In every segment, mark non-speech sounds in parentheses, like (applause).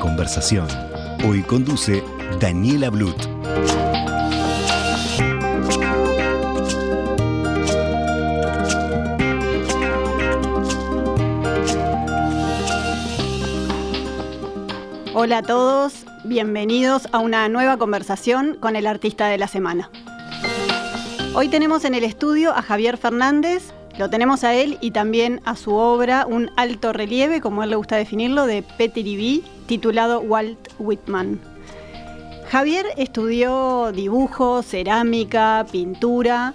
Conversación. Hoy conduce Daniela Blut. Hola a todos, bienvenidos a una nueva conversación con el artista de la semana. Hoy tenemos en el estudio a Javier Fernández, lo tenemos a él y también a su obra, un alto relieve, como él le gusta definirlo, de Petri V, titulado Walt Whitman. Javier estudió dibujo, cerámica, pintura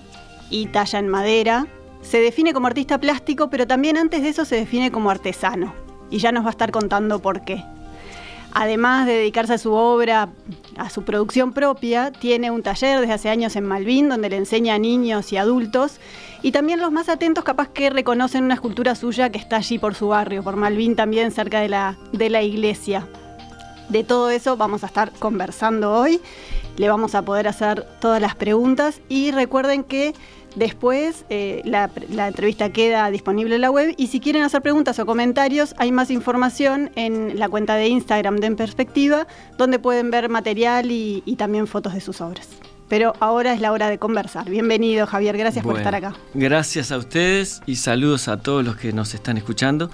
y talla en madera. Se define como artista plástico, pero también antes de eso se define como artesano. Y ya nos va a estar contando por qué. Además de dedicarse a su obra, a su producción propia, tiene un taller desde hace años en Malvin donde le enseña a niños y adultos. Y también los más atentos capaz que reconocen una escultura suya que está allí por su barrio, por Malvin también cerca de la, de la iglesia. De todo eso vamos a estar conversando hoy. Le vamos a poder hacer todas las preguntas y recuerden que Después eh, la, la, entrevista queda disponible en la web y si quieren hacer preguntas o comentarios hay más información en la cuenta de Instagram de En Perspectiva donde pueden ver material y, y también fotos de sus obras. Pero ahora es la hora de conversar. Bienvenido Javier, gracias bueno, por estar acá. Gracias a ustedes y saludos a todos los que nos están escuchando.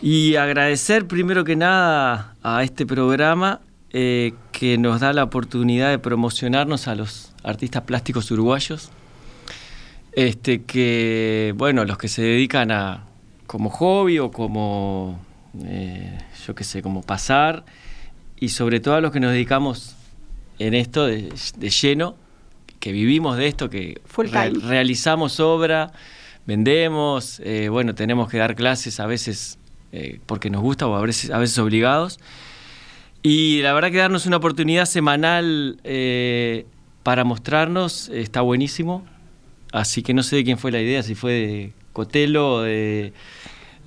Y agradecer primero que nada a este programa eh, que nos da la oportunidad de promocionarnos a los artistas plásticos uruguayos este, que, bueno, los que se dedican a como hobby o como, eh, yo qué sé, como pasar, y sobre todo a los que nos dedicamos en esto de, de lleno, que vivimos de esto, que re realizamos obra, vendemos, eh, bueno, tenemos que dar clases a veces eh, porque nos gusta o a veces, a veces obligados. Y la verdad que darnos una oportunidad semanal eh, para mostrarnos está buenísimo. Así que no sé de quién fue la idea, si fue de Cotelo o de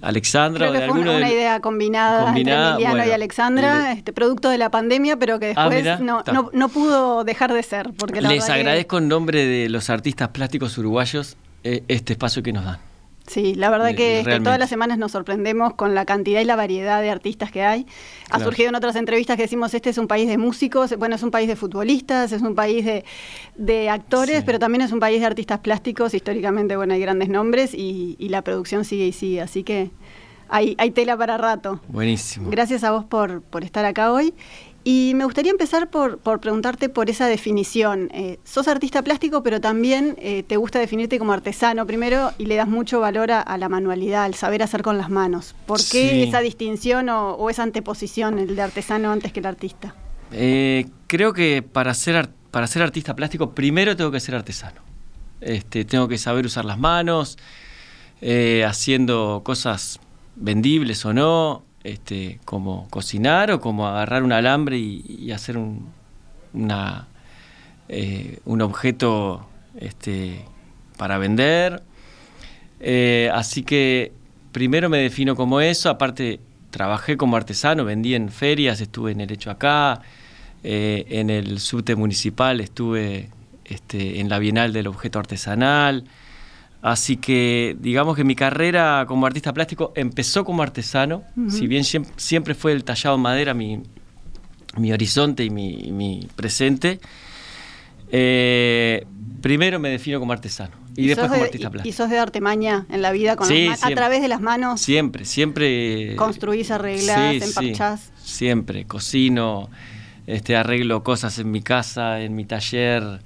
Alexandra. Creo que o de fue una, idea combinada, combinada entre Emiliano bueno, y Alexandra, este, producto de la pandemia, pero que Ah, después mirá, no, no, no pudo dejar de ser. Porque la Les verdad que- agradezco en nombre de los artistas plásticos uruguayos eh, este espacio que nos dan. Sí, la verdad que este, realmente. todas las semanas nos sorprendemos con la cantidad y la variedad de artistas que hay. Ha surgido en otras entrevistas que decimos, este es un país de músicos, bueno, es un país de futbolistas, es un país de, de actores, Sí. pero también es un país de artistas plásticos. Históricamente, bueno, hay grandes nombres y, y la producción sigue y sigue, así que hay, hay tela para rato. Buenísimo. Gracias a vos por, por estar acá hoy. Y me gustaría empezar por, por preguntarte por esa definición. Eh, sos artista plástico, pero también eh, te gusta definirte como artesano primero y le das mucho valor a, a la manualidad, al saber hacer con las manos. ¿Por qué Sí. esa distinción o, o esa anteposición, el de artesano antes que el artista? Eh, creo que para ser, ar- para ser artista plástico primero tengo que ser artesano. Este, tengo que saber usar las manos, eh, haciendo cosas vendibles o no, este, como cocinar o como agarrar un alambre y, hacer un, eh, un objeto este, para vender. Eh, así que primero me defino como eso, aparte trabajé como artesano, vendí en ferias, estuve en el Hecho Acá, eh, en el subte municipal estuve este, en la Bienal del Objeto Artesanal. Así que digamos que mi carrera como artista plástico empezó como artesano, si bien siem- siempre fue el tallado en madera mi, mi horizonte y mi, presente. eh, primero me defino como artesano y, después como de- artista plástico. y sos de maña en la vida con Sí, las a través de las manos. Siempre, siempre. Construís, arreglás, Sí, siempre, cocino, este, arreglo cosas en mi casa, en mi taller.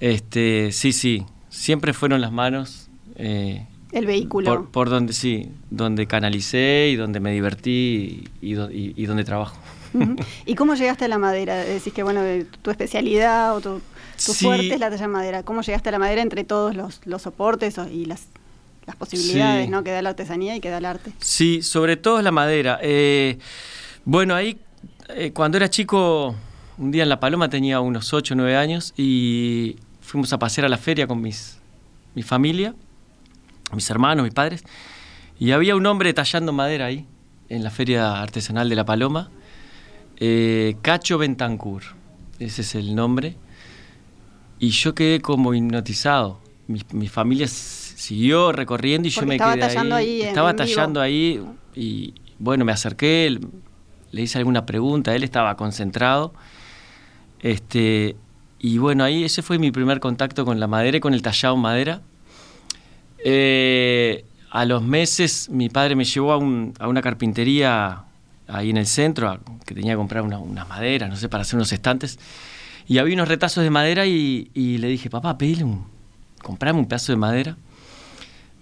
Este, sí, sí, siempre fueron las manos. eh, El vehículo. por, por donde sí, donde canalicé y donde me divertí y, y do- y- y donde trabajo. ¿Y cómo llegaste a la madera? Decís que bueno, de tu especialidad o tu, tu Sí. fuerte es la talla madera. ¿Cómo llegaste a la madera entre todos los, los soportes y las, las posibilidades ¿no? que da la artesanía y que da el arte. Sí, sobre todo la madera. Eh, bueno, ahí eh, cuando era chico, un día en La Paloma tenía unos 8 o 9 años y fuimos a pasear a la feria con mis, mi familia, mis hermanos, mis padres, y había un hombre tallando madera ahí, en la feria artesanal de La Paloma, eh, Cacho Bentancur, ese es el nombre, y yo quedé como hipnotizado. Mi, familia siguió recorriendo y yo me quedé ahí. estaba tallando ahí y bueno, me acerqué, le hice alguna pregunta, él estaba concentrado. Este, y bueno, ahí ese fue mi primer contacto con la madera y con el tallado madera. Eh, a los meses mi padre me llevó a, una carpintería ahí en el centro, que tenía que comprar unas una maderas, no sé, para hacer unos estantes. Y había unos retazos de madera y, le dije, papá, pedile un, comprame un pedazo de madera.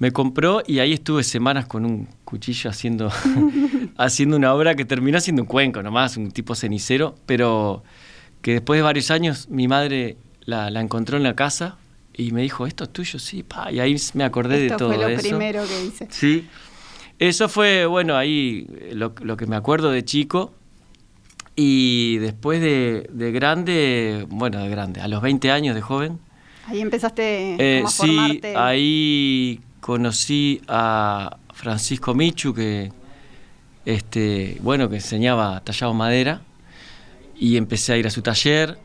Me compró y ahí estuve semanas con un cuchillo haciendo, (laughs) haciendo una obra que terminó siendo un cuenco nomás, un tipo cenicero, pero que después de varios años mi madre la, encontró en la casa y me dijo, esto es tuyo, sí, pa. y ahí me acordé de todo eso. fue lo primero que hice. Sí, eso fue, bueno, ahí lo, que me acuerdo de chico. Y después de, grande, bueno, de grande, a los 20 años de joven. Ahí empezaste eh, a Sí, ahí conocí a Francisco Michu, que, este, bueno, que enseñaba tallado madera y empecé a ir a su taller,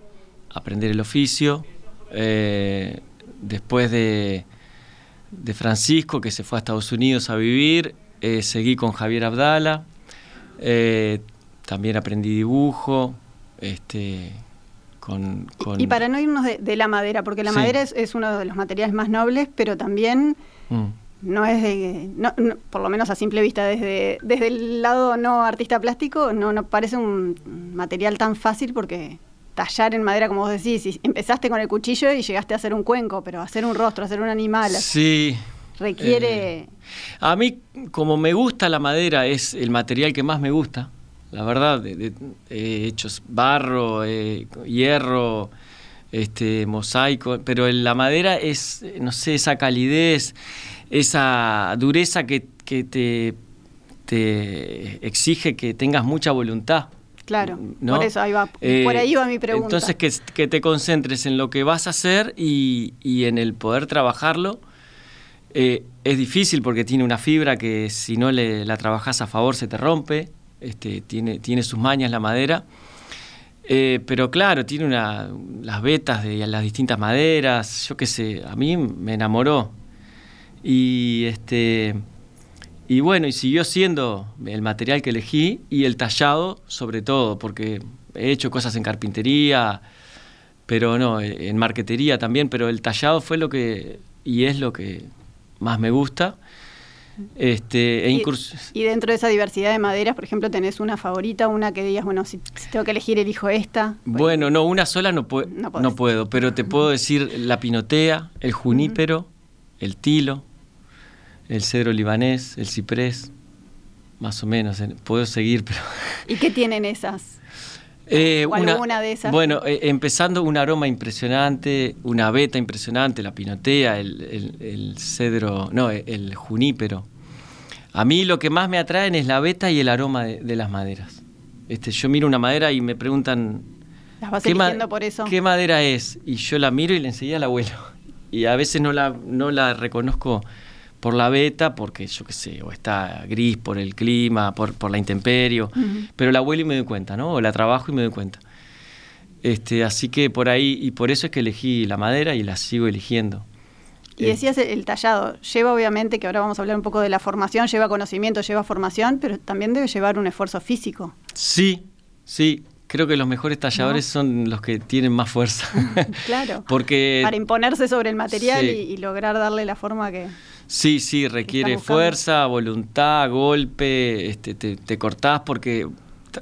a aprender el oficio. Eh, después de, de, Francisco, que se fue a Estados Unidos a vivir, eh, seguí con Javier Abdala, eh, también aprendí dibujo. Este, con, Y, para no irnos de, la madera, porque la madera es, uno de los materiales más nobles, pero también mm no es de, no, por lo menos a simple vista desde, desde el lado no artista plástico, no, no parece un material tan fácil porque tallar en madera, como vos decís, empezaste con el cuchillo y llegaste a hacer un cuenco, pero hacer un rostro, hacer un animal, sí, requiere... Eh, a mí, como me gusta la madera, es el material que más me gusta, la verdad, de, he hecho barro, eh, hierro, este mosaico, pero la madera es, no sé, esa calidez esa dureza que, te, te, exige que tengas mucha voluntad. Claro, por eso ahí va, por eh, ahí va mi pregunta. Entonces que, te concentres en lo que vas a hacer y, en el poder trabajarlo. Eh, es difícil porque tiene una fibra que si no le, la trabajas a favor se te rompe, este, tiene, tiene sus mañas la madera. Eh, pero claro, tiene una, las vetas de las distintas maderas, yo qué sé, a mí me enamoró y este y bueno, y siguió siendo el material que elegí y el tallado sobre todo, porque he hecho cosas en carpintería, pero no, en marquetería también, pero el tallado fue lo que y es lo que más me gusta. Este, e y, y, dentro de esa diversidad de maderas, por ejemplo, tenés una favorita, una que digas, bueno, si, tengo que elegir, elijo esta. Bueno, no, una sola no, no, puedo, pero te puedo decir la pinotea, el junípero, el tilo, el cedro libanés, el ciprés, más o menos. Puedo seguir, (laughs) pero... ¿Y qué tienen esas? Eh, una, de esas? Bueno, eh, empezando un aroma impresionante, una veta impresionante, la pinotea, el, cedro, no, el junípero. A mí lo que más me atraen es la veta y el aroma de, las maderas. Este, yo miro una madera y me preguntan... ¿Las vas eligiendo por eso? ¿Qué madera es? Y yo la miro y le enseguida al abuelo. (laughs) Y a veces no la, no la reconozco por la beta, porque yo qué sé, o está gris por el clima, por, por la intemperio, pero la huelo y me doy cuenta, ¿no? O la trabajo y me doy cuenta. Este, así que por ahí, y por eso es que elegí la madera y la sigo eligiendo. Y decías el tallado, lleva obviamente, que ahora vamos a hablar un poco de la formación, lleva conocimiento, lleva formación, pero también debe llevar un esfuerzo físico. Sí, sí, creo que los mejores talladores son los que tienen más fuerza. (laughs) claro. (laughs) Porque para imponerse sobre el material y, lograr darle la forma que Sí, sí, requiere fuerza, voluntad, golpe, este, te, cortás porque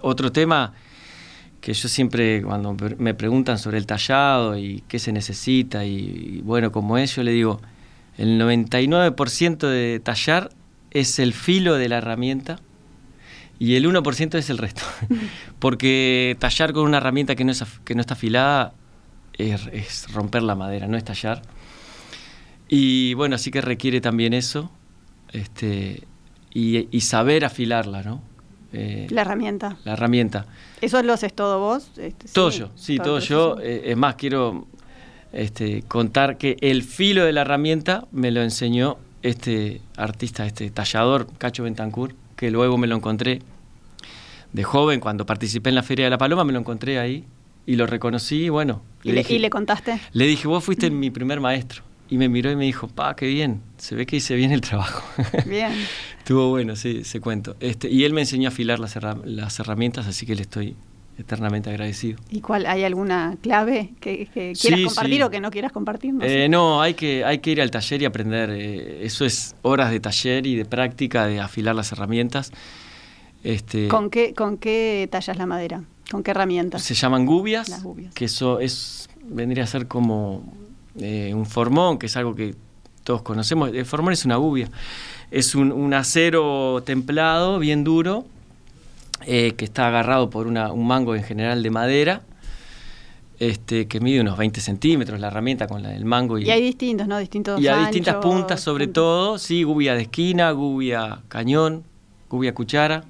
otro tema que yo siempre cuando me preguntan sobre el tallado y qué se necesita y, bueno, como es, yo le digo, el 99% de tallar es el filo de la herramienta y el 1% es el resto. (laughs) Porque tallar con una herramienta que no, es, que no está afilada es romper la madera, no es tallar. Y bueno, así que requiere también eso. este, y, saber afilarla, ¿no? Eh, la herramienta. La herramienta. ¿Eso lo haces todo vos? Este, todo yo, sí, todo, yo. Eh, es más, quiero este, contar que el filo de la herramienta me lo enseñó este artista, este tallador, Cacho Bentancur, que luego me lo encontré de joven, cuando participé en la Feria de la Paloma, me lo encontré ahí y lo reconocí y bueno. ¿Y le, ¿Y le contaste? Le dije, vos fuiste mi primer maestro. Y me miró y me dijo, pa, qué bien, se ve que hice bien el trabajo. (laughs) Bien. Estuvo bueno, sí, se cuento. Este, y él me enseñó a afilar las, herramientas, así que le estoy eternamente agradecido. ¿Y cuál? ¿Hay alguna clave que, quieras compartir o que no quieras compartir? No, eh, no, hay, que, hay que ir al taller y aprender. Eh, eso es horas de taller y de práctica de afilar las herramientas. Este, ¿Con, qué, ¿Con qué tallas la madera? ¿Con qué herramientas? Se llaman gubias, que eso es vendría a ser como eh, un formón, que es algo que todos conocemos. El formón es una gubia. Es un, acero templado, bien duro, eh, que está agarrado por un mango en general de madera. Este, que mide unos 20 centímetros la herramienta con la, el mango. Y, y hay distintos, ¿no? Distintos Y hay distintas puntas sobre todo, sí, gubia de esquina, gubia cañón, gubia cuchara,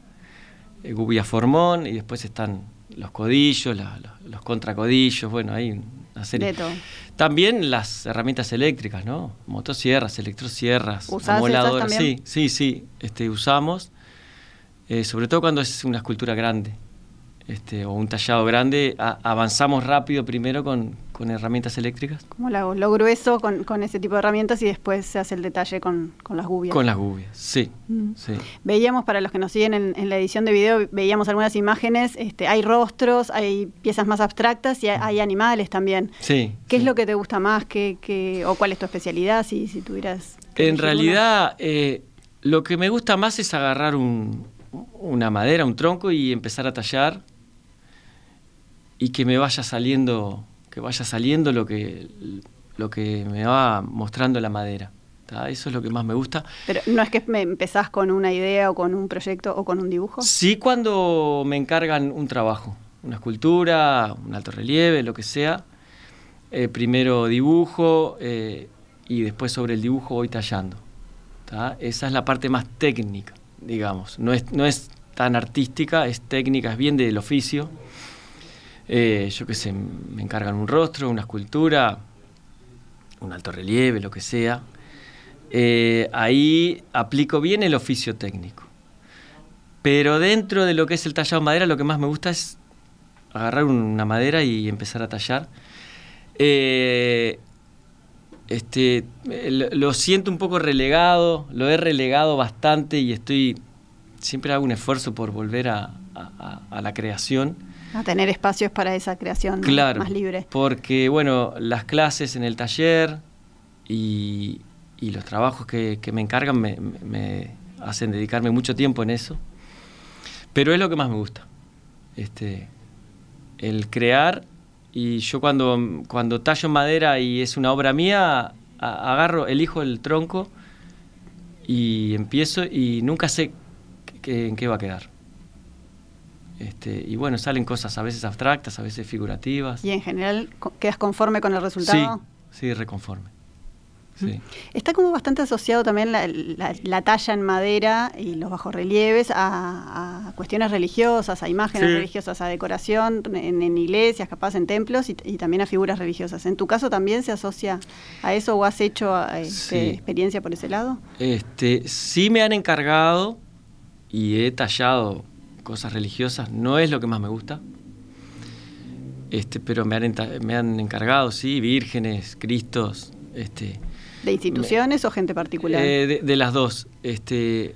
eh, gubia formón, y después están los codillos, los contracodillos, bueno, hay una serie. De todo. También las herramientas eléctricas, ¿no? Motosierras, electrosierras, amoladoras. Sí, sí, sí, este, usamos. Eh, sobre todo cuando es una escultura grande este, o un tallado grande, avanzamos rápido primero con, herramientas eléctricas. Como lo, grueso con, ese tipo de herramientas y después se hace el detalle con, las gubias. Con las gubias, sí, mm. Veíamos, para los que nos siguen en, la edición de video, veíamos algunas imágenes, este, hay rostros, hay piezas más abstractas y hay, animales también. Sí. ¿Qué es lo que te gusta más? ¿Qué, o cuál es tu especialidad, si, si tuvieras... En realidad, eh, lo que me gusta más es agarrar una madera, un tronco y empezar a tallar y que me vaya saliendo, que vaya saliendo lo que, lo que me va mostrando la madera. Eso es lo que más me gusta. Pero no es que me empezás con una idea o con un proyecto o con un dibujo. Sí, cuando me encargan un trabajo, una escultura, un alto relieve, lo que sea. Eh, primero dibujo eh, y después sobre el dibujo voy tallando. Esa es la parte más técnica, digamos. No es, no es tan artística, es técnica, es bien del oficio. Eh, yo qué sé, me encargan un rostro, una escultura, un alto relieve, lo que sea. Eh, ahí aplico bien el oficio técnico. Pero dentro de lo que es el tallado en madera, lo que más me gusta es agarrar una madera y empezar a tallar. Eh, este, lo siento un poco relegado, lo he relegado bastante y estoy, siempre hago un esfuerzo por volver a la creación a tener espacios para esa creación más libre. Porque, bueno, las clases en el taller y, los trabajos que, me encargan me, hacen dedicarme mucho tiempo en eso. Pero es lo que más me gusta. Este, el crear y yo cuando, cuando tallo madera y es una obra mía, agarro, elijo el tronco y empiezo y nunca sé en qué va a quedar. Este, y bueno, salen cosas a veces abstractas, a veces figurativas. ¿Y en general quedas conforme con el resultado? Sí, sí, reconforme. Está como bastante asociado también la, talla en madera y los bajorrelieves a, a cuestiones religiosas, a imágenes religiosas, a decoración en, iglesias, capaz en templos y, también a figuras religiosas. ¿En tu caso también se asocia a eso o has hecho este, experiencia por ese lado? Este, sí me han encargado y he tallado cosas religiosas no es lo que más me gusta. Este, pero me han, me han encargado, sí, vírgenes, cristos. Este, ¿De instituciones o gente particular? Eh, de, las dos. Este,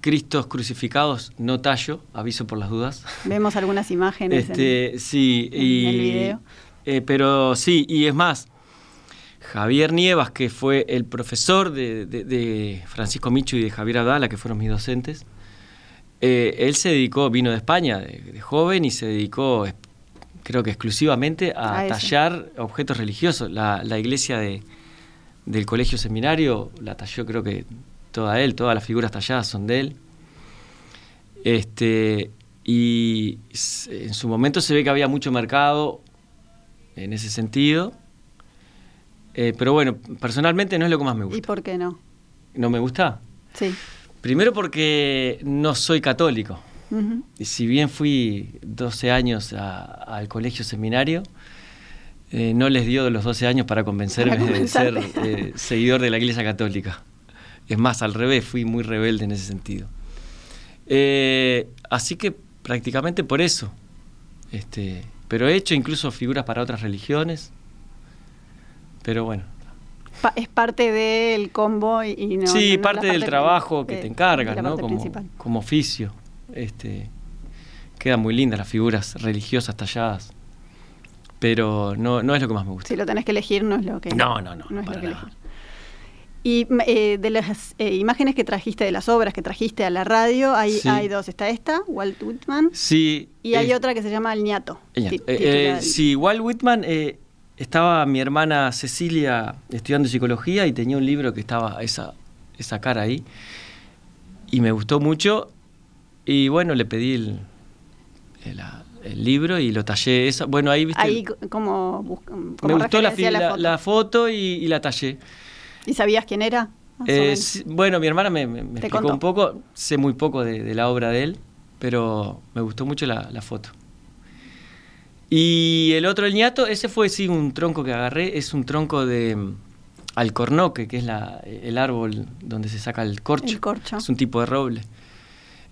Cristos crucificados, no tallo, aviso por las dudas. Vemos algunas imágenes este, en, sí, y, el video. Eh, pero sí, y es más, Javier Nievas, que fue el profesor de, de Francisco Micho y de Javier Abdala, que fueron mis docentes, eh, él se dedicó, vino de España de, joven y se dedicó, creo que exclusivamente, a, tallar objetos religiosos. La, iglesia de, del colegio seminario la talló, creo que toda él, todas las figuras talladas son de él. Este, y en su momento se ve que había mucho mercado en ese sentido. Eh, pero bueno, personalmente no es lo que más me gusta. ¿Y por qué no? ¿No me gusta? Sí. Primero porque no soy católico. Y si bien fui 12 años al colegio seminario, eh, no les dio los 12 años para convencerme de ser eh, seguidor de la Iglesia Católica. Es más, al revés, fui muy rebelde en ese sentido. Eh, así que prácticamente por eso. Este, pero he hecho incluso figuras para otras religiones. Pero bueno. Es parte del combo y, no. Sí, parte del trabajo que te encargas, ¿no? Como, como, oficio. Este, quedan muy lindas las figuras religiosas talladas. Pero no, no es lo que más me gusta. Si lo tenés que elegir, no es lo que. No, no, no. no es lo que elegir. Y eh, de las eh, imágenes que trajiste, de las obras que trajiste a la radio, hay, hay dos. Está esta, Walt Whitman. Sí. Y hay otra que se llama El Ñato. Eh, sí, Walt Whitman, estaba mi hermana Cecilia estudiando psicología y tenía un libro que estaba esa, esa cara ahí. Y me gustó mucho. Y bueno, le pedí el, el, libro y lo tallé. Esa, bueno, ahí viste. Ahí como, me gustó la, la, foto. y la tallé. ¿Y sabías quién era? Eh, bueno, mi hermana me, explicó un poco, sé muy poco de, la obra de él, pero me gustó mucho la, foto. Y el otro, el ñato, ese fue sí un tronco que agarré, es un tronco de mm, alcornoque, que es el árbol donde se saca el corcho. El corcho. Es un tipo de roble.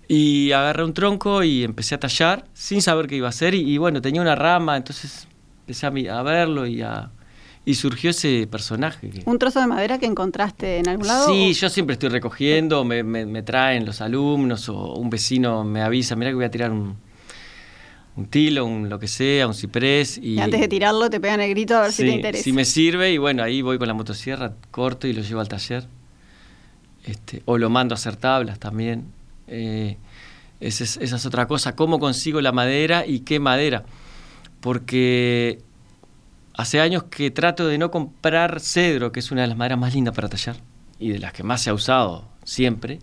Y agarré un tronco y empecé a tallar sin saber qué iba a hacer. Y, bueno, tenía una rama, entonces empecé a verlo y a, y surgió ese personaje. ¿Un trozo de madera que encontraste en algún lado? Sí, yo siempre estoy recogiendo, me, me, traen los alumnos o un vecino me avisa, mira que voy a tirar un, un tilo, un lo que sea, un ciprés. Y, antes de tirarlo te pegan el grito a ver si te interesa. Si me sirve y bueno, ahí voy con la motosierra, corto y lo llevo al taller. Este, o lo mando a hacer tablas también. Eh, esa, es, esa es otra cosa, cómo consigo la madera y qué madera. Porque Hace años que trato de no comprar cedro, que es una de las maderas más lindas para tallar y de las que más se ha usado siempre.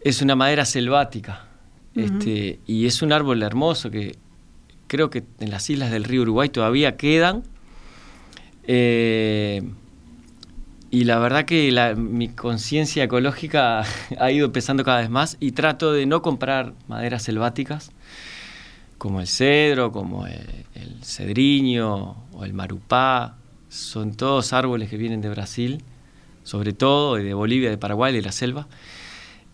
Es una madera selvática este, y es un árbol hermoso que creo que en las islas del río Uruguay todavía quedan. Eh, y la verdad que mi conciencia ecológica (laughs) ha ido empezando cada vez más y trato de no comprar maderas selváticas como el cedro, como el, cedriño o el marupá, son todos árboles que vienen de Brasil, sobre todo, de Bolivia, de Paraguay, de la selva.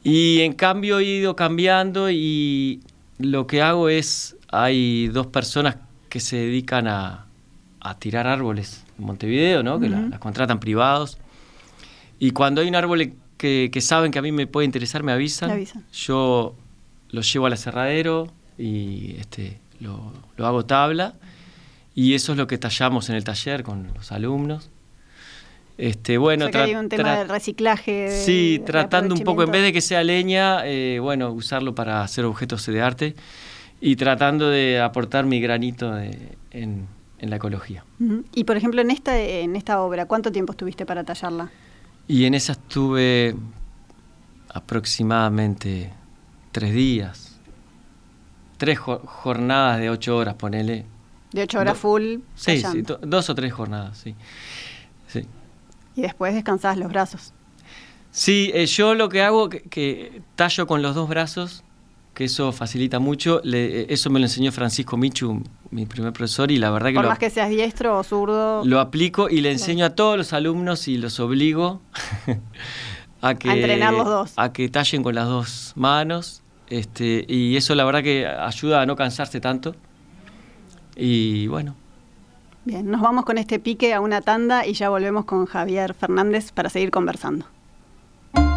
Y en cambio he ido cambiando y lo que hago es, hay dos personas que se dedican a, tirar árboles en Montevideo, ¿no? que las contratan privados. Y cuando hay un árbol que, saben que a mí me puede interesar, me avisan. Yo lo llevo al aserradero, y este, lo, hago tabla y eso es lo que tallamos en el taller con los alumnos. Este, bueno, hay un tema de reciclaje. sí, tratando un poco, en vez de que sea leña, eh, bueno, usarlo para hacer objetos de arte y tratando de aportar mi granito en, la ecología. Y por ejemplo, en esta, en esta obra, ¿cuánto tiempo estuviste para tallarla? Y en esa estuve aproximadamente tres días tres jornadas de ocho horas, ponele. De ocho horas full. Sí, sí dos o tres jornadas, sí. Y después descansás los brazos. Sí, eh, yo lo que hago, que, que, tallo con los dos brazos, que eso facilita mucho. Eh, eso me lo enseñó Francisco Michu, mi primer profesor, y la verdad que... Por más que seas diestro o zurdo. Lo aplico y le enseño a todos los alumnos y los obligo (laughs) a que... A entrenar los dos. A que tallen con las dos manos este, y eso la verdad que ayuda a no cansarse tanto. Y bueno. Bien, nos vamos con este pique a una tanda y ya volvemos con Javier Fernández para seguir conversando.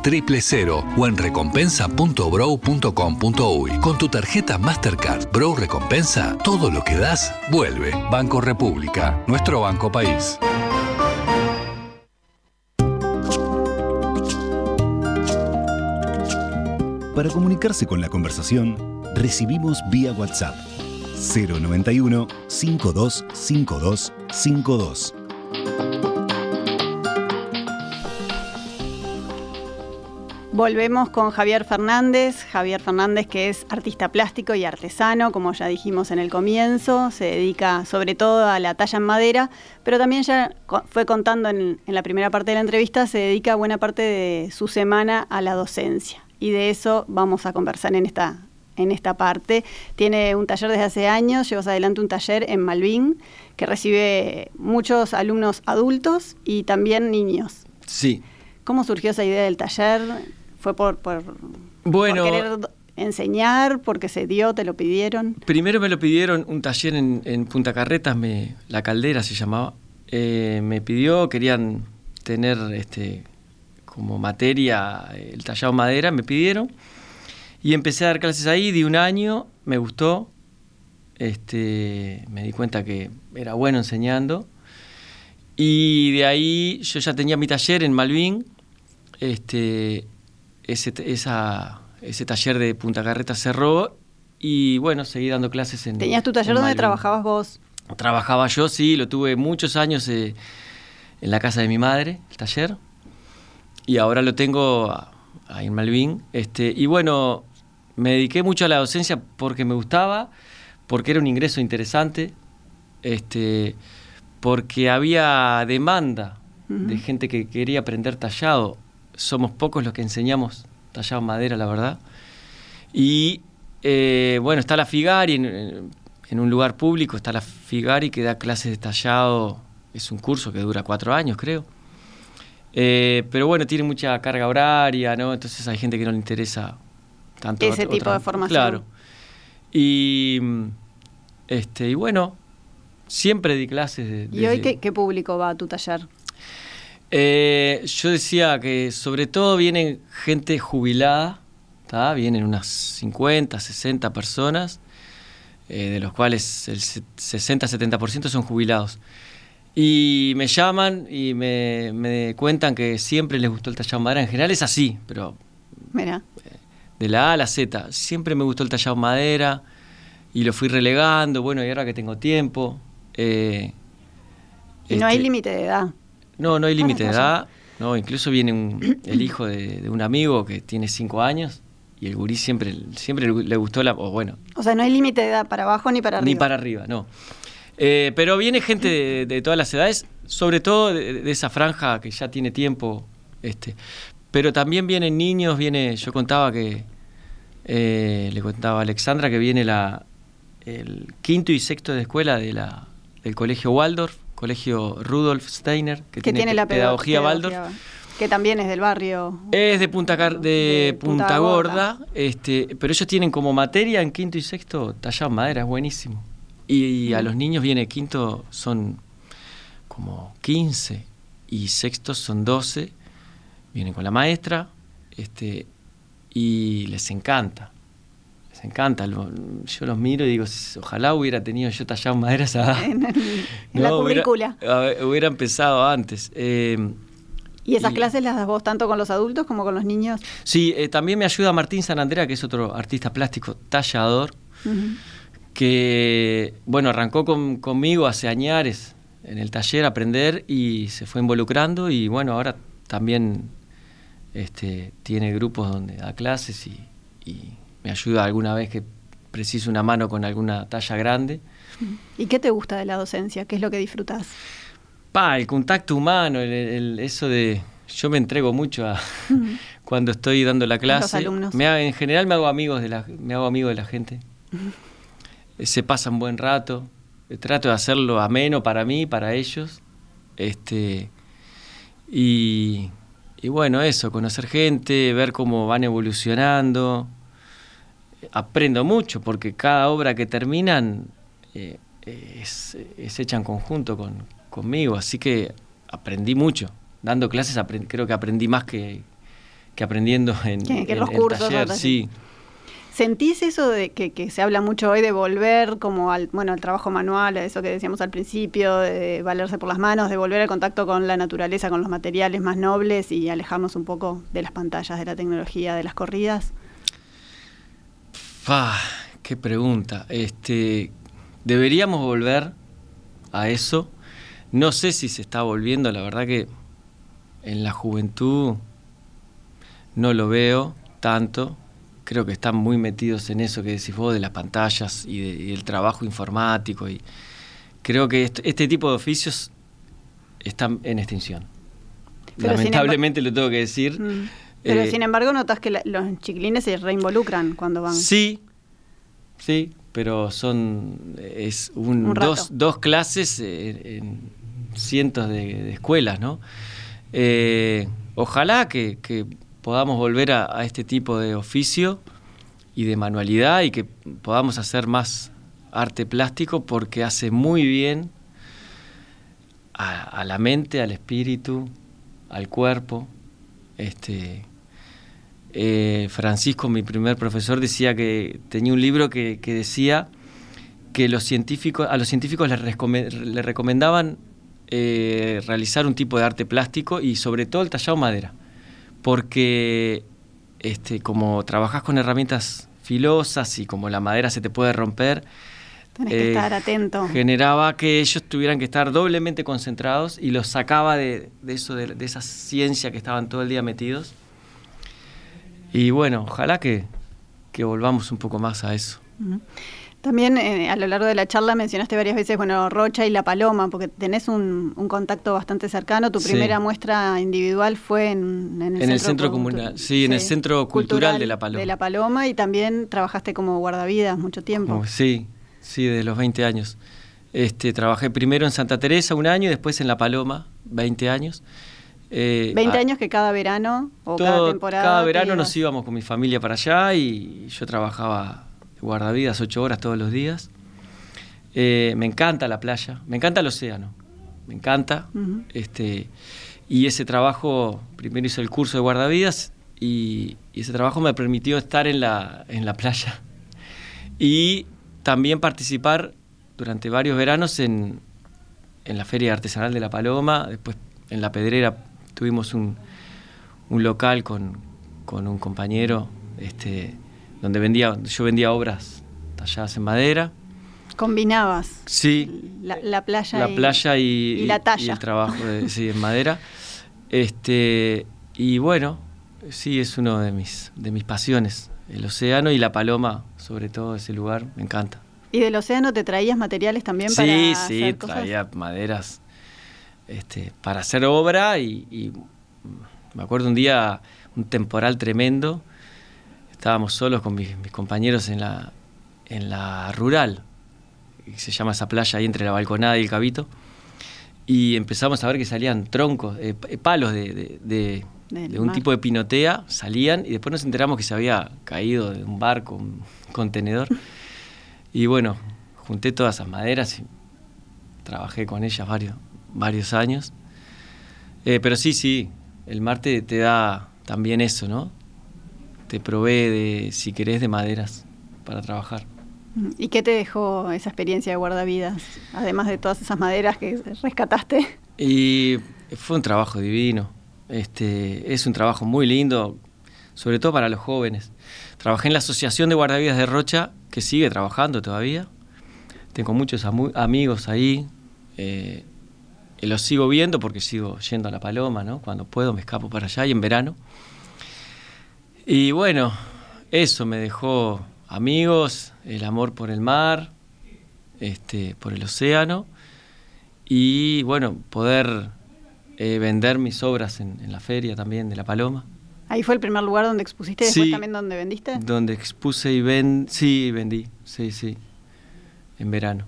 1996 triple cero o en recompensa.bro.com.uy. Con tu tarjeta Mastercard Bro Recompensa, todo lo que das vuelve. Banco República, nuestro banco país. Para comunicarse con la conversación, recibimos vía WhatsApp 091 525252. 52. Volvemos con Javier Fernández. Javier Fernández que es artista plástico y artesano, como ya dijimos en el comienzo, se dedica sobre todo a la talla en madera, pero también ya fue contando en, la primera parte de la entrevista, se dedica buena parte de su semana a la docencia. Y de eso vamos a conversar en esta, en esta parte. Tiene un taller desde hace años, llevas adelante un taller en Malvin que recibe muchos alumnos adultos y también niños. Sí. ¿Cómo surgió esa idea del taller? ¿Fue por, por, bueno, querer enseñar, porque se dio, te lo pidieron? Primero me lo pidieron un taller en, Punta Carretas, me, La Caldera se llamaba. Eh, me pidió, querían tener este como materia el tallado madera, me pidieron. Y empecé a dar clases ahí, di un año, me gustó. Este, me di cuenta que era bueno enseñando. Y de ahí yo ya tenía mi taller en Malvin. Este, ese, esa, ese taller de Punta Carreta cerró y bueno, seguí dando clases en... ¿Tenías tu taller donde trabajabas vos? Trabajaba yo, sí, lo tuve muchos años eh, en la casa de mi madre, el taller, y ahora lo tengo ahí en Malvin. Este, y bueno, me dediqué mucho a la docencia porque me gustaba, porque era un ingreso interesante, este, porque había demanda de gente que quería aprender tallado somos pocos los que enseñamos tallado madera, la verdad. Y eh, bueno, está la Figari en, un lugar público, está la Figari que da clases de tallado, es un curso que dura cuatro años, creo. Eh, pero bueno, tiene mucha carga horaria, ¿no? Entonces hay gente que no le interesa tanto. Ese tipo de formación. Claro. Y, este, y bueno, siempre di clases. De, ¿Y hoy qué público va a tu taller? Eh, yo decía que sobre todo vienen gente jubilada, vienen unas 50, 60 personas, eh, de los cuales el 60-70% son jubilados. Y me llaman y me, cuentan que siempre les gustó el tallado madera. En general es así, pero Mira. de la A a la Z. Siempre me gustó el tallado madera y lo fui relegando. Bueno, y ahora que tengo tiempo. Eh, y no hay este, límite de edad. No, no hay límite de edad. No, incluso viene el hijo de, un amigo que tiene cinco años y el gurí siempre, siempre le gustó la. O bueno. O sea, no hay límite de edad para abajo ni para arriba. Ni para arriba, no. Eh, pero viene gente de, todas las edades, sobre todo de, esa franja que ya tiene tiempo. Este. Pero también vienen niños, viene. Yo contaba que. Eh, le contaba a Alexandra que viene la, el quinto y sexto de escuela de la, del colegio Waldorf colegio Rudolf Steiner, que, tiene, la pedagogía, Waldorf. Que también es del barrio. Es de Punta, de, Punta, Gorda, Este, pero ellos tienen como materia en quinto y sexto tallado en madera, es buenísimo. Y, a mm. los niños viene quinto, son como 15 y sexto son 12. Vienen con la maestra este, y les encanta encanta. yo los miro y digo, ojalá hubiera tenido yo tallado maderas (laughs) (laughs) en, la currícula. Hubiera, empezado antes. Eh, ¿Y esas clases las das vos tanto con los adultos como con los niños? Sí, eh, también me ayuda Martín Sanandrea, que es otro artista plástico tallador, que, bueno, arrancó conmigo hace años en el taller a aprender y se fue involucrando y, bueno, ahora también este, tiene grupos donde da clases y me ayuda alguna vez que preciso una mano con alguna talla grande. ¿Y qué te gusta de la docencia? ¿Qué es lo que disfrutas? Pa, el contacto humano, el, eso de... Yo me entrego mucho a (laughs) cuando estoy dando la clase. Los alumnos. Me, en general me hago amigos de la, me hago amigo de la gente. Se pasa un buen rato. Trato de hacerlo ameno para mí, para ellos. Este, y, y bueno, eso, conocer gente, ver cómo van evolucionando aprendo mucho porque cada obra que terminan eh, es, hecha en conjunto con, conmigo, así que aprendí mucho. Dando clases creo que aprendí más que, que aprendiendo en, (laughs) los cursos, taller. Sí. ¿Sentís eso de que, se habla mucho hoy de volver como al, bueno, al trabajo manual, a eso que decíamos al principio, de valerse por las manos, de volver al contacto con la naturaleza, con los materiales más nobles y alejarnos un poco de las pantallas, de la tecnología, de las corridas? Ah, qué pregunta. Este, deberíamos volver a eso. No sé si se está volviendo, la verdad que en la juventud no lo veo tanto. Creo que están muy metidos en eso que decís vos de las pantallas y, del trabajo informático. Y creo que este, tipo de oficios están en extinción. Lamentablemente lo tengo que decir. Mm. Pero eh, sin embargo notas que los chiquilines se reinvolucran cuando van. Sí, sí, pero son es un, dos, clases en, cientos de, escuelas, ¿no? Eh, ojalá que, podamos volver a, este tipo de oficio y de manualidad y que podamos hacer más arte plástico porque hace muy bien a, la mente, al espíritu, al cuerpo. Este, eh, Francisco, mi primer profesor, decía que tenía un libro que, decía que los científicos, a los científicos les, recomendaban eh, realizar un tipo de arte plástico y sobre todo el tallado madera, porque este, como trabajas con herramientas filosas y como la madera se te puede romper, Tenés que estar eh, atento. Generaba que ellos tuvieran que estar doblemente concentrados y los sacaba de, eso, de, esa ciencia que estaban todo el día metidos. Y bueno, ojalá que, volvamos un poco más a eso. También eh, a lo largo de la charla mencionaste varias veces, bueno, Rocha y La Paloma, porque tenés un, contacto bastante cercano. Tu primera muestra individual fue en, el, centro, comunal, sí, en el centro cultural, de La Paloma. De La Paloma y también trabajaste como guardavidas mucho tiempo. Sí, sí, de los 20 años. Este, trabajé primero en Santa Teresa un año y después en La Paloma, 20 años. 20 eh, años que cada verano o cada temporada. Cada verano nos íbamos con mi familia para allá y yo trabajaba guardavidas ocho horas todos los días. Eh, me encanta la playa, me encanta el océano, me encanta. este, y ese trabajo, primero hice el curso de guardavidas y, ese trabajo me permitió estar en la, en la playa (laughs) y también participar durante varios veranos en, en la Feria Artesanal de La Paloma, después en La Pedrera tuvimos un, local con, un compañero este, donde vendía, yo vendía obras talladas en madera. ¿Combinabas? Sí. La, playa, la y, playa y, la talla. el trabajo sí, en madera. (laughs) Este, y bueno, sí, es uno de mis, de mis pasiones. El océano y la paloma, sobre todo ese lugar, me encanta. ¿Y del océano te traías materiales también para Sí, sí, traía maderas este, para hacer obra y, me acuerdo un día, un temporal tremendo, estábamos solos con mis, compañeros en la, en la rural, se llama esa playa ahí entre la balconada y el cabito, y empezamos a ver que salían troncos, eh, palos de, un tipo de pinotea, salían y después nos enteramos que se había caído de un barco, un contenedor. (laughs) Y bueno, junté todas esas maderas y trabajé con ellas varios, varios años. Eh, pero sí, sí, el mar te, da también eso, ¿no? Te provee de, si querés, de maderas para trabajar. ¿Y qué te dejó esa experiencia de guardavidas, además de todas esas maderas que rescataste? Y fue un trabajo divino. Este, es un trabajo muy lindo, sobre todo para los jóvenes. Trabajé en la Asociación de Guardavidas de Rocha, que sigue trabajando todavía. Tengo muchos amigos ahí. Eh, lo sigo viendo porque sigo yendo a La Paloma, ¿no? Cuando puedo me escapo para allá y en verano. Y bueno, eso me dejó amigos, el amor por el mar, este, por el océano y bueno, poder eh, vender mis obras en, la feria también de La Paloma. ¿Ahí fue el primer lugar donde expusiste y después también donde vendiste? Donde expuse y ven, sí, vendí, sí, sí, en verano.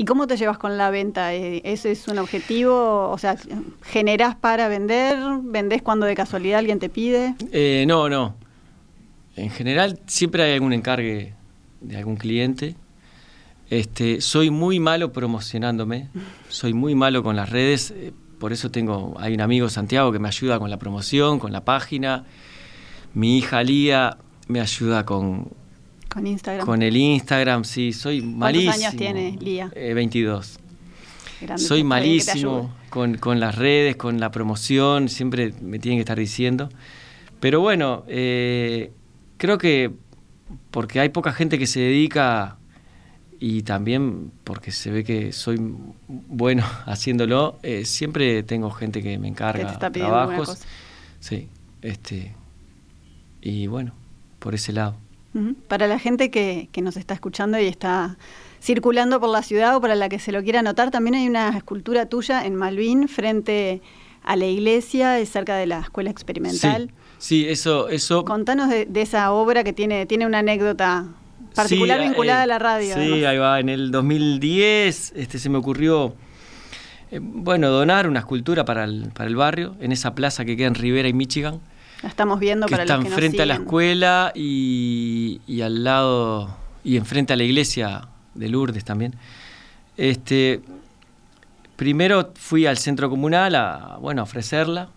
¿Y cómo te llevas con la venta? Eh, ¿Ese es un objetivo? O sea, ¿generás para vender? ¿Vendés cuando de casualidad alguien te pide? Eh, no, no. En general siempre hay algún encargue de algún cliente. Este, soy muy malo promocionándome, soy muy malo con las redes, eh, por eso tengo, hay un amigo Santiago que me ayuda con la promoción, con la página. Mi hija Lía me ayuda con, con Instagram. Con el Instagram, sí, soy malísimo. ¿Cuántos años tiene Lía? 22. Eh, soy malísimo con, las redes, con la promoción, siempre me tienen que estar diciendo. Pero bueno, eh, creo que porque hay poca gente que se dedica y también porque se ve que soy bueno (laughs) haciéndolo, eh, siempre tengo gente que me encarga trabajos. Sí, este y bueno, por ese lado. Para la gente que, que, nos está escuchando y está circulando por la ciudad o para la que se lo quiera anotar, también hay una escultura tuya en Malvin frente a la iglesia, cerca de la escuela experimental. Sí, eso, eso. Contanos de, esa obra que tiene, tiene una anécdota particular vinculada a la radio. Sí, ahí va. En el 2010 este, se me ocurrió, eh, bueno, donar una escultura para el, para el barrio, en esa plaza que queda en Rivera y Michigan. La estamos viendo que para está los que enfrente a la escuela y, y, al lado, y enfrente a la iglesia de Lourdes también. Este, primero fui al centro comunal a, bueno, a ofrecerla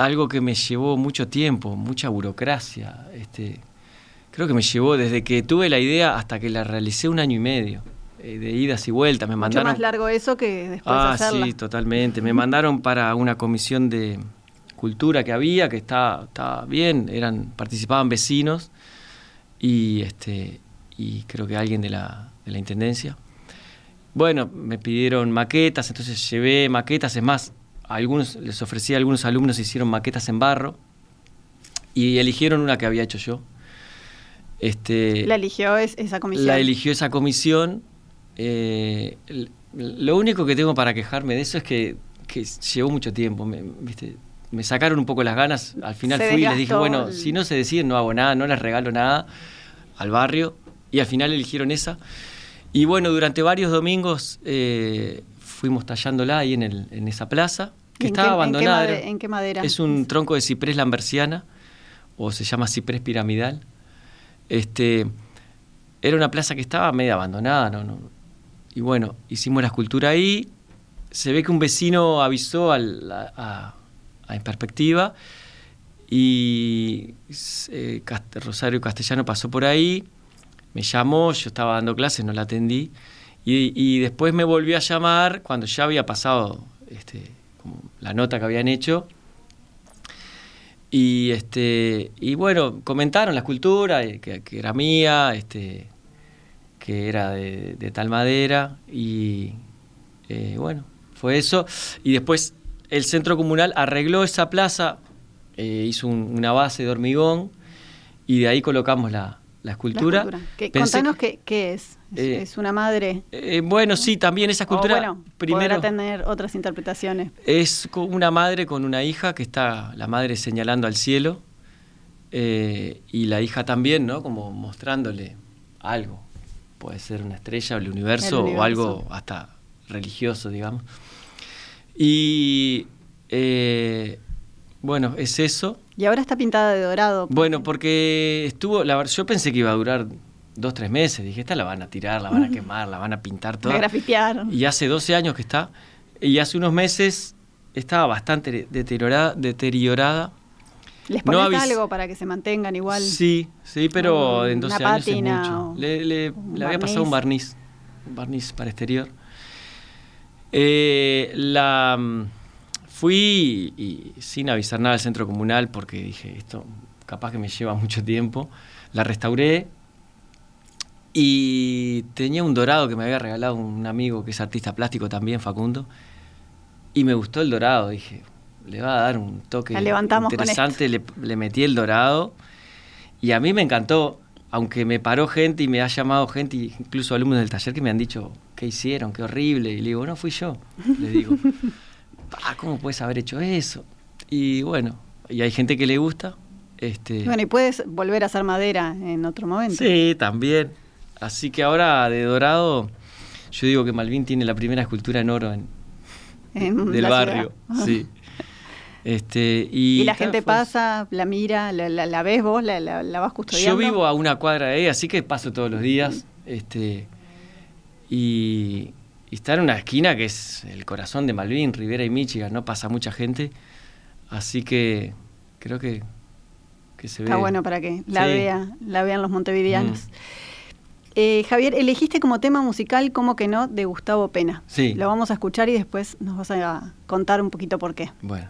algo que me llevó mucho tiempo, mucha burocracia. Este, creo que me llevó desde que tuve la idea hasta que la realicé un año y medio, eh, de idas y vueltas. Me mucho más largo eso que después ah, hacerla. sí, totalmente. Me mandaron para una comisión de cultura que había, que estaba, estaba bien, eran, participaban vecinos y este y creo que alguien de la, de la intendencia. Bueno, me pidieron maquetas, entonces llevé maquetas, es más, algunos, les ofrecí a algunos alumnos, hicieron maquetas en barro y eligieron una que había hecho yo. Este, ¿La eligió esa comisión? La eligió esa comisión. Eh, lo único que tengo para quejarme de eso es que, llevó mucho tiempo. Me, me sacaron un poco las ganas. Al final fui y les dije, bueno, si no se deciden, no hago nada, no les regalo nada al barrio. Y al final eligieron esa. Y bueno, durante varios domingos eh, fuimos tallándola ahí en, el, en esa plaza que estaba abandonada. ¿en qué, madera? Es un tronco de ciprés lamberciana, o se llama ciprés piramidal. Este, era una plaza que estaba medio abandonada, ¿no? Y bueno, hicimos la escultura ahí. Se ve que un vecino avisó al, a, En Perspectiva y eh, Rosario Castellano pasó por ahí, me llamó, yo estaba dando clases, no la atendí, y, después me volvió a llamar cuando ya había pasado este, la nota que habían hecho. Y, este, y bueno, comentaron la escultura, eh, que, era mía, este, que era de, tal madera, y eh, bueno, fue eso. Y después el centro comunal arregló esa plaza, eh, hizo una base de hormigón, y de ahí colocamos la, la escultura. contanos qué, es. Eh, ¿Es una madre? Eh, bueno, sí, también esa escultura. bueno, primero tener otras interpretaciones. Es una madre con una hija que está la madre señalando al cielo eh, y la hija también, ¿no? Como mostrándole algo. Puede ser una estrella, el universo, o algo hasta religioso, digamos. Y bueno, es eso. Y ahora está pintada de dorado. Bueno, porque estuvo, la, yo pensé que iba a durar dos, tres meses. Dije, esta la van a tirar, la van a (laughs) quemar, la van a pintar toda. La grafitear. Y hace 12 años que está. Y hace unos meses estaba bastante deteriorada. deteriorada. ¿Les pones algo para que se mantengan igual? Sí, sí, pero en 12 años es mucho. Le, le, había pasado un barniz, un barniz para exterior. Eh, la Fui y, sin avisar nada al centro comunal porque dije, esto capaz que me lleva (laughs) mucho tiempo. La restauré y tenía un dorado que me había regalado un amigo que es artista plástico también, Facundo. Y me gustó el dorado, dije, le va a dar un toque interesante, le, le, metí el dorado y a mí me encantó, aunque me paró gente y me ha llamado gente, incluso alumnos del taller que me han dicho, ¿qué hicieron? Qué horrible. Y le digo, no fui yo, le digo. (laughs) ah, ¿cómo puedes haber hecho eso? Y bueno, y hay gente que le gusta. Este... Bueno, y puedes volver a hacer madera en otro momento. Sí, también. Así que ahora de dorado, yo digo que Malvin tiene la primera escultura en oro en, del barrio. Sí. (laughs) Este, y, y, la gente pasa, la mira, la, ves vos, la, vas custodiando. Yo vivo a una cuadra de ahí, así que paso todos los días. Este, y, y está en una esquina que es el corazón de Malvin, Rivera y Michigan, no pasa mucha gente. Así que creo que, se ve. Está bueno para que la, vea, la vean los montevideanos. Mm. Eh, Javier, elegiste como tema musical, como que no, de Gustavo Pena. Sí. Lo vamos a escuchar y después nos vas a contar un poquito por qué. Bueno.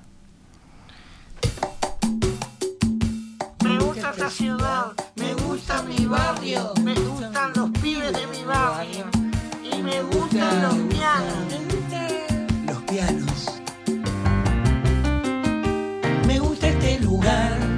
gusta esta ciudad, me gusta mi barrio, me gustan los pibes de mi barrio y me gustan los pianos. Los pianos. Me gusta este lugar.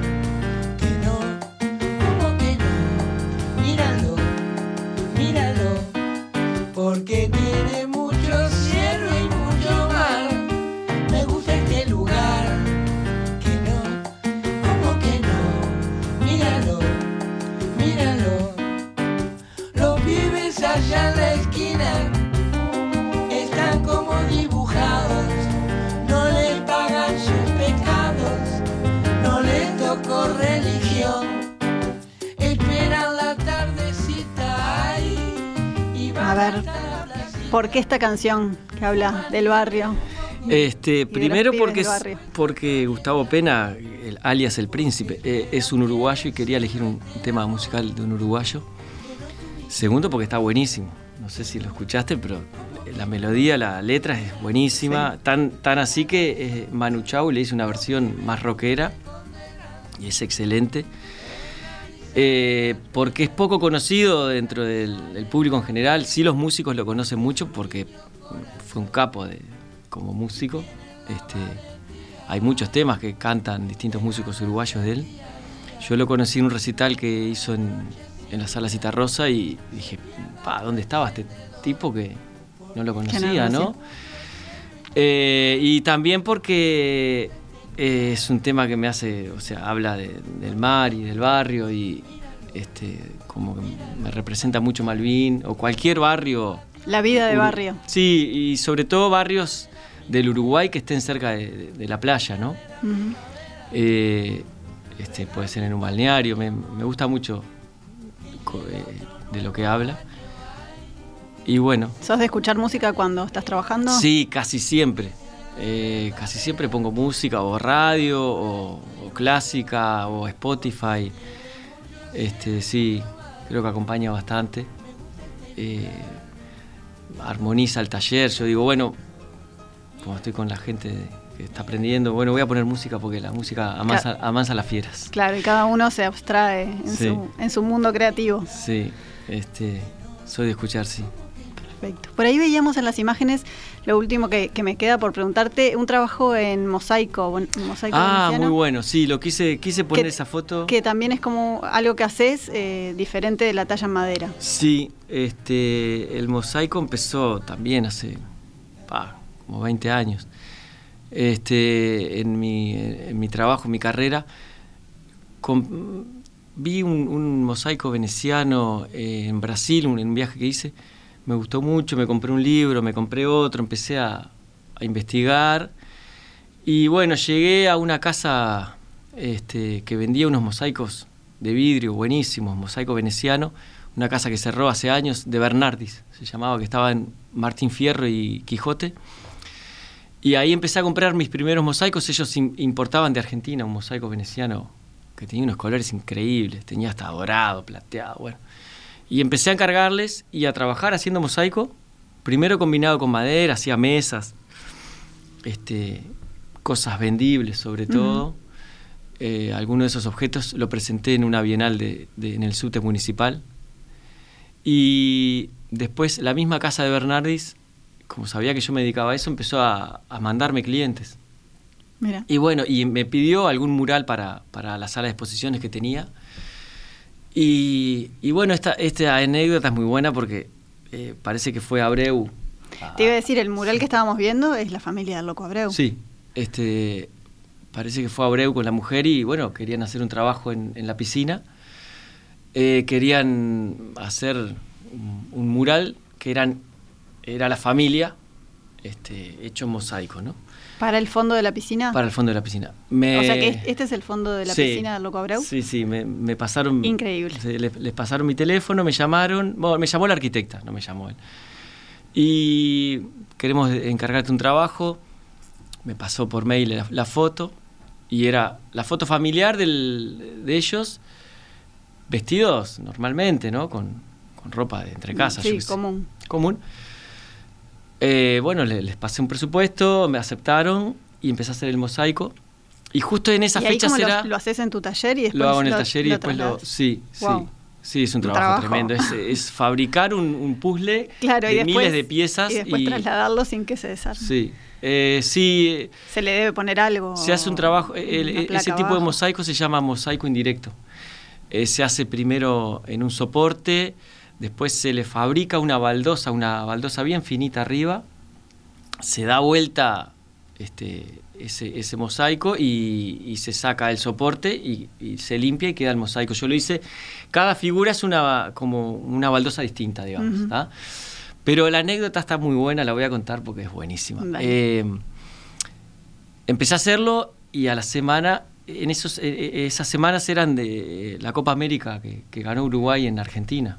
¿Por qué esta canción que habla del barrio? Este, primero porque, porque Gustavo Pena, el, alias El Príncipe, eh, es un uruguayo y quería elegir un tema musical de un uruguayo. Segundo porque está buenísimo. No sé si lo escuchaste, pero la melodía, la letra es buenísima. Tan, tan así que eh, Manu Chao le hizo una versión más rockera y es excelente. Eh, porque es poco conocido dentro del, público en general. Sí, los músicos lo conocen mucho porque fue un capo de, como músico. Este, hay muchos temas que cantan distintos músicos uruguayos de él. Yo lo conocí en un recital que hizo en, la sala Citarrosa y dije, pa, ¿dónde estaba este tipo que no lo conocía, no? Eh, y también porque eh, es un tema que me hace, o sea, habla del mar y del barrio y este, como que me representa mucho Malvin o cualquier barrio. La vida de barrio. Sí, y sobre todo barrios del Uruguay que estén cerca de, la playa, ¿no? Eh, este, puede ser en un balneario, me, gusta mucho eh, de lo que habla. Y bueno. ¿Sos de escuchar música cuando estás trabajando? Sí, casi siempre. Eh, casi siempre pongo música o radio o, clásica o Spotify. Este, sí, creo que acompaña bastante. Eh, armoniza el taller. Yo digo, bueno, como estoy con la gente que está aprendiendo, bueno, voy a poner música porque la música amansa, a las fieras. Claro, y cada uno se abstrae en, su, en su mundo creativo. Sí, este, soy de escuchar, sí. Por ahí veíamos en las imágenes, lo último que, me queda por preguntarte, un trabajo en mosaico. ah, muy bueno, sí, lo quise, quise poner esa foto. Que también es como algo que haces eh, diferente de la talla en madera. Sí, este, el mosaico empezó también hace como 20 años. Este, en, mi, en mi trabajo, en mi carrera, vi un, mosaico veneciano eh, en Brasil, un, en un viaje que hice me gustó mucho, me compré un libro, me compré otro, empecé a, investigar. Y bueno, llegué a una casa este, que vendía unos mosaicos de vidrio buenísimos, mosaico veneciano, una casa que cerró hace años, de Bernardis, se llamaba, que estaba en Martín Fierro y Quijote. Y ahí empecé a comprar mis primeros mosaicos, ellos importaban de Argentina un mosaico veneciano que tenía unos colores increíbles, tenía hasta dorado, plateado, bueno. Y empecé a encargarles y a trabajar haciendo mosaico, primero combinado con madera, hacía mesas, este, cosas vendibles sobre todo. Eh, algunos de esos objetos lo presenté en una bienal de, en el subte municipal. Y después la misma casa de Bernardis, como sabía que yo me dedicaba a eso, empezó a, mandarme clientes. Y bueno, y me pidió algún mural para, para la sala de exposiciones que tenía. Y, bueno, esta, esta anécdota es muy buena porque eh, parece que fue Abreu. Te iba a decir, el mural que estábamos viendo es la familia del loco Abreu. Sí, este, parece que fue Abreu con la mujer y bueno, querían hacer un trabajo en, la piscina. Eh, querían hacer un, mural que eran, era la familia este, hecho en mosaico, ¿no? ¿Para el fondo de la piscina? Para el fondo de la piscina. O sea que este es el fondo de la piscina del Loco Abreu. Sí, sí, me, pasaron. Increíble. les, pasaron mi teléfono, me llamaron. Bueno, me llamó la arquitecta, no me llamó él. Y queremos encargarte un trabajo. Me pasó por mail la, foto. Y era la foto familiar de ellos, vestidos normalmente, ¿no? Con, ropa de entre casas. Sí, común. Común. Eh, bueno, les, pasé un presupuesto, me aceptaron y empecé a hacer el mosaico. Y justo en esa fecha será. Lo, haces en tu taller y después. Lo hago en el taller y después lo. Sí, sí. Sí, es un trabajo, tremendo. Es, (laughs) fabricar un, puzzle de miles de piezas. Y después trasladarlo sin que se desarme. Sí. Eh, sí. Se le debe poner algo. Se hace un trabajo. ese tipo de mosaico se llama mosaico indirecto. Eh, se hace primero en un soporte después se le fabrica una baldosa, una baldosa bien finita arriba, se da vuelta este, ese, mosaico y, se saca el soporte y, se limpia y queda el mosaico. Yo lo hice, cada figura es una, como una baldosa distinta, digamos. Pero la anécdota está muy buena, la voy a contar porque es buenísima. Eh, empecé a hacerlo y a la semana, en esos, eh, eh, esas semanas eran de la Copa América que ganó Uruguay en Argentina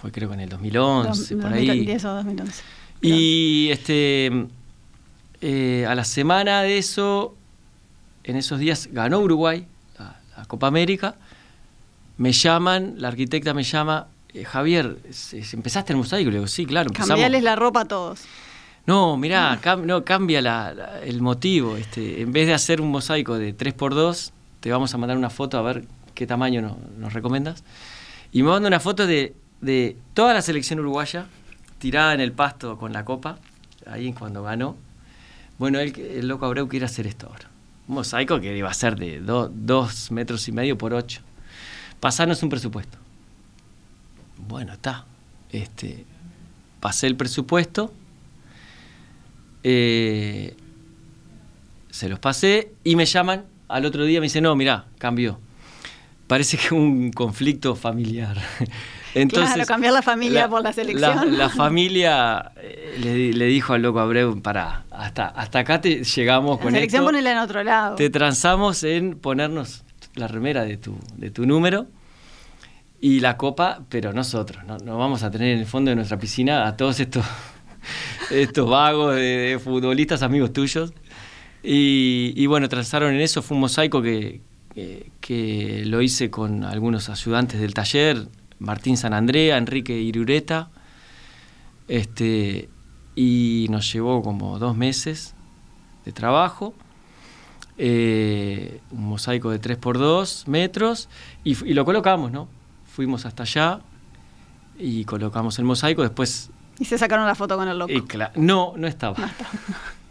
fue creo que en el 2011, por ahí. 2010 o 2011. Y este, eh, a la semana de eso, en esos días ganó Uruguay la, la Copa América. Me llaman, la arquitecta me llama, eh, Javier, ¿se- se- ¿empezaste el mosaico? Le digo, sí, claro. empezamos". Cambiarles la ropa a todos. No, mirá, cam- no, cambia la- la- el motivo. Este, en vez de hacer un mosaico de 3x2, te vamos a mandar una foto a ver qué tamaño no- nos recomiendas. Y me manda una foto de, de toda la selección uruguaya tirada en el pasto con la copa, ahí cuando ganó. Bueno, el loco Abreu quiere hacer esto ahora. Un mosaico que iba a ser de 2 metros y medio por 8. Pasarnos un presupuesto. Bueno, está. Este, pasé el presupuesto. eh, se los pasé y me llaman al otro día me dicen, no, mirá, cambió. Parece que un conflicto familiar. Claro, cambiar la familia por la selección. La, familia eh, le, di- le dijo al loco Abreu, para, hasta, hasta acá te llegamos La con selección esto. ponela en otro lado. Te transamos en ponernos la remera de tu, de tu número y la copa, pero nosotros. No, no vamos a tener en el fondo de nuestra piscina a todos estos, (laughs) estos vagos de, de futbolistas, amigos tuyos. Y, y bueno, transaron en eso. Fue un mosaico que, que, que lo hice con algunos ayudantes del taller, Martín San Andrea, Enrique Irureta. Este, y nos llevó como dos meses de trabajo. Eh, un mosaico de 3x2 metros y, fu- y lo colocamos, ¿no? Fuimos hasta allá y colocamos el mosaico. Después, Y se sacaron la foto con el loco. eh, cla- no, no estaba.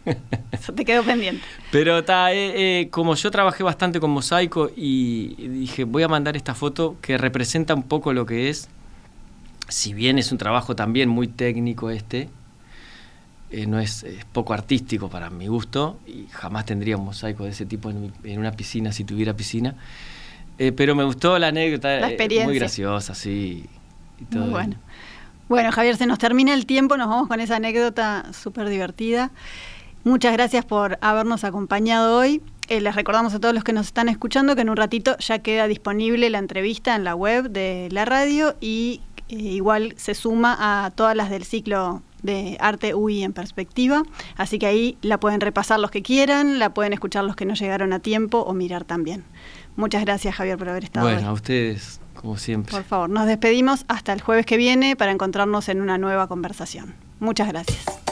(laughs) Eso te quedó pendiente. Pero ta, eh, eh, como yo trabajé bastante con mosaico y dije, voy a mandar esta foto que representa un poco lo que es, si bien es un trabajo también muy técnico este, eh, no es, es poco artístico para mi gusto y jamás tendría un mosaico de ese tipo en, mi- en una piscina si tuviera piscina. Eh, pero me gustó la anécdota, La eh, experiencia. muy graciosa, sí. y todo. Muy bueno. Bueno, Javier, se nos termina el tiempo, nos vamos con esa anécdota súper divertida. Muchas gracias por habernos acompañado hoy. Eh, les recordamos a todos los que nos están escuchando que en un ratito ya queda disponible la entrevista en la web de la radio y eh, igual se suma a todas las del ciclo de arte UI en perspectiva. Así que ahí la pueden repasar los que quieran, la pueden escuchar los que no llegaron a tiempo o mirar también. Muchas gracias, Javier, por haber estado Bueno, hoy. a ustedes, como siempre. Por favor, nos despedimos hasta el jueves que viene para encontrarnos en una nueva conversación. Muchas gracias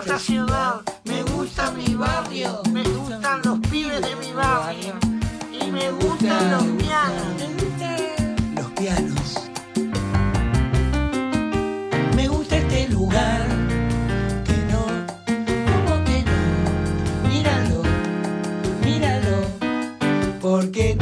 gusta esta ciudad, me gusta mi barrio, me gustan los pibes de mi barrio y me gustan los pianos. Los pianos. Me gusta este lugar. Que no, ¿cómo que no? Míralo, míralo, Porque